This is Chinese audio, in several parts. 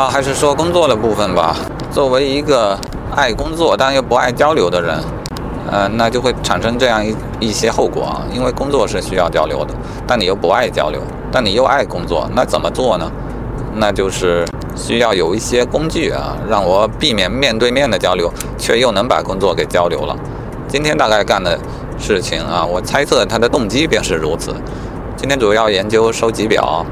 啊，还是说工作的部分吧。作为一个爱工作但又不爱交流的人，呃，那就会产生这样一一些后果啊。因为工作是需要交流的，但你又不爱交流，但你又爱工作，那怎么做呢？那就是需要有一些工具啊，让我避免面对面的交流，却又能把工作给交流了。今天大概干的事情啊，我猜测他的动机便是如此。今天主要研究收集表，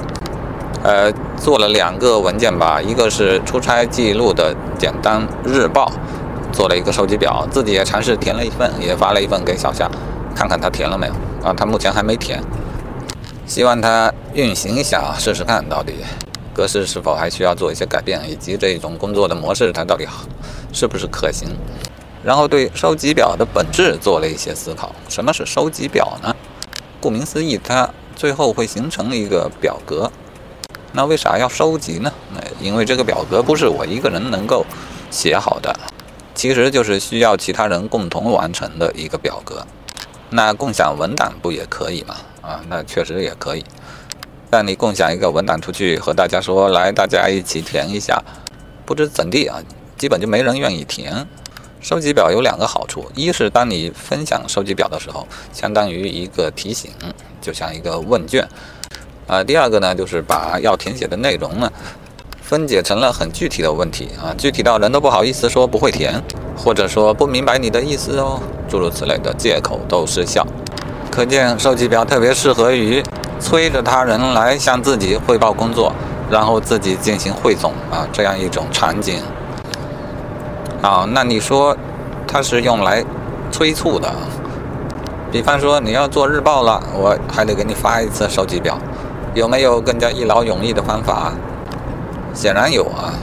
呃，做了两个文件吧，一个是出差记录的简单日报，做了一个收集表，自己也尝试填了一份，也发了一份给小夏，看看他填了没有啊？他目前还没填，希望他运行一下，试试看到底。格式是否还需要做一些改变，以及这种工作的模式它到底是不是可行？然后对收集表的本质做了一些思考。什么是收集表呢？顾名思义，它最后会形成一个表格。那为啥要收集呢？因为这个表格不是我一个人能够写好的，其实就是需要其他人共同完成的一个表格。那共享文档不也可以吗？啊，那确实也可以。但你共享一个文档出去，和大家说来，大家一起填一下，不知怎地啊，基本就没人愿意填。收集表有两个好处，一是当你分享收集表的时候，相当于一个提醒，就像一个问卷啊。第二个呢，就是把要填写的内容呢，分解成了很具体的问题啊，具体到人都不好意思说不会填，或者说不明白你的意思哦，诸如此类的借口都失效。可见收集表特别适合于。催着他人来向自己汇报工作，然后自己进行汇总啊，这样一种场景。啊，那你说它是用来催促的？比方说你要做日报了，我还得给你发一次收集表，有没有更加一劳永逸的方法？显然有啊，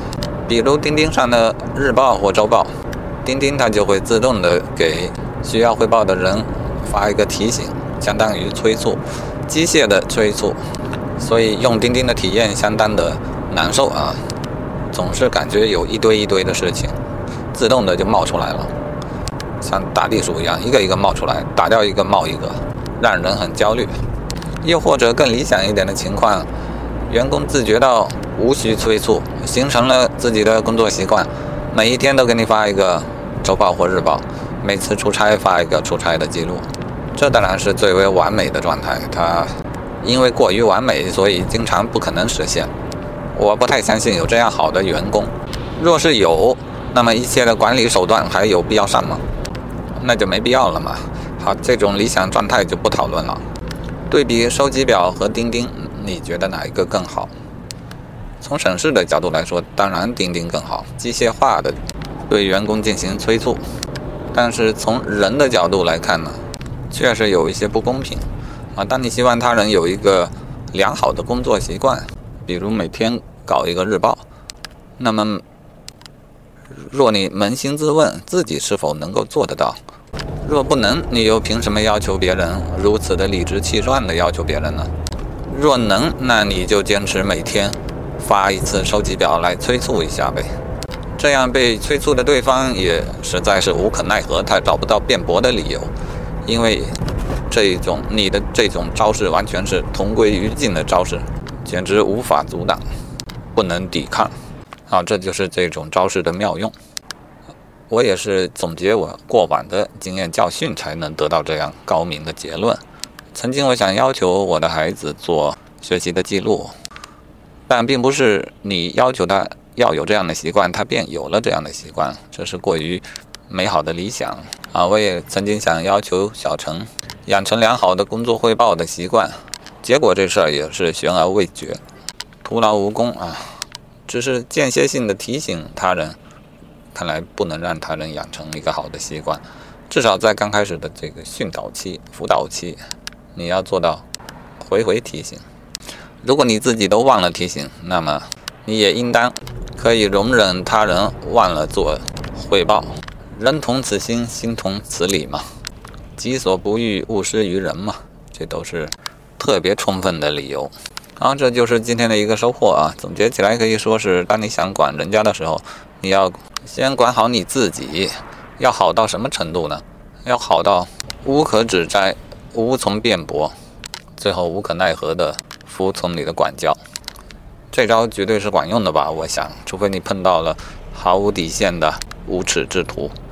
比如钉钉上的日报或周报，钉钉它就会自动的给需要汇报的人发一个提醒，相当于催促。机械的催促，所以用钉钉的体验相当的难受啊，总是感觉有一堆一堆的事情，自动的就冒出来了，像打地鼠一样，一个一个冒出来，打掉一个冒一个，让人很焦虑。又或者更理想一点的情况，员工自觉到无需催促，形成了自己的工作习惯，每一天都给你发一个周报或日报，每次出差发一个出差的记录。这当然是最为完美的状态，它因为过于完美，所以经常不可能实现。我不太相信有这样好的员工。若是有，那么一切的管理手段还有必要上吗？那就没必要了嘛。好，这种理想状态就不讨论了。对比收集表和钉钉，你觉得哪一个更好？从省事的角度来说，当然钉钉更好，机械化的对员工进行催促。但是从人的角度来看呢？确实有一些不公平啊！当你希望他人有一个良好的工作习惯，比如每天搞一个日报，那么若你扪心自问，自己是否能够做得到？若不能，你又凭什么要求别人如此的理直气壮地要求别人呢？若能，那你就坚持每天发一次收集表来催促一下呗。这样被催促的对方也实在是无可奈何，他找不到辩驳的理由。因为这种你的这种招式完全是同归于尽的招式，简直无法阻挡，不能抵抗，啊，这就是这种招式的妙用。我也是总结我过往的经验教训，才能得到这样高明的结论。曾经我想要求我的孩子做学习的记录，但并不是你要求他要有这样的习惯，他便有了这样的习惯，这是过于。美好的理想啊！我也曾经想要求小陈养成良好的工作汇报的习惯，结果这事儿也是悬而未决，徒劳无功啊！只是间歇性的提醒他人，看来不能让他人养成一个好的习惯。至少在刚开始的这个训导期、辅导期，你要做到回回提醒。如果你自己都忘了提醒，那么你也应当可以容忍他人忘了做汇报。人同此心，心同此理嘛。己所不欲，勿施于人嘛。这都是特别充分的理由。好，这就是今天的一个收获啊。总结起来可以说是：当你想管人家的时候，你要先管好你自己。要好到什么程度呢？要好到无可指摘，无从辩驳，最后无可奈何的服从你的管教。这招绝对是管用的吧？我想，除非你碰到了毫无底线的无耻之徒。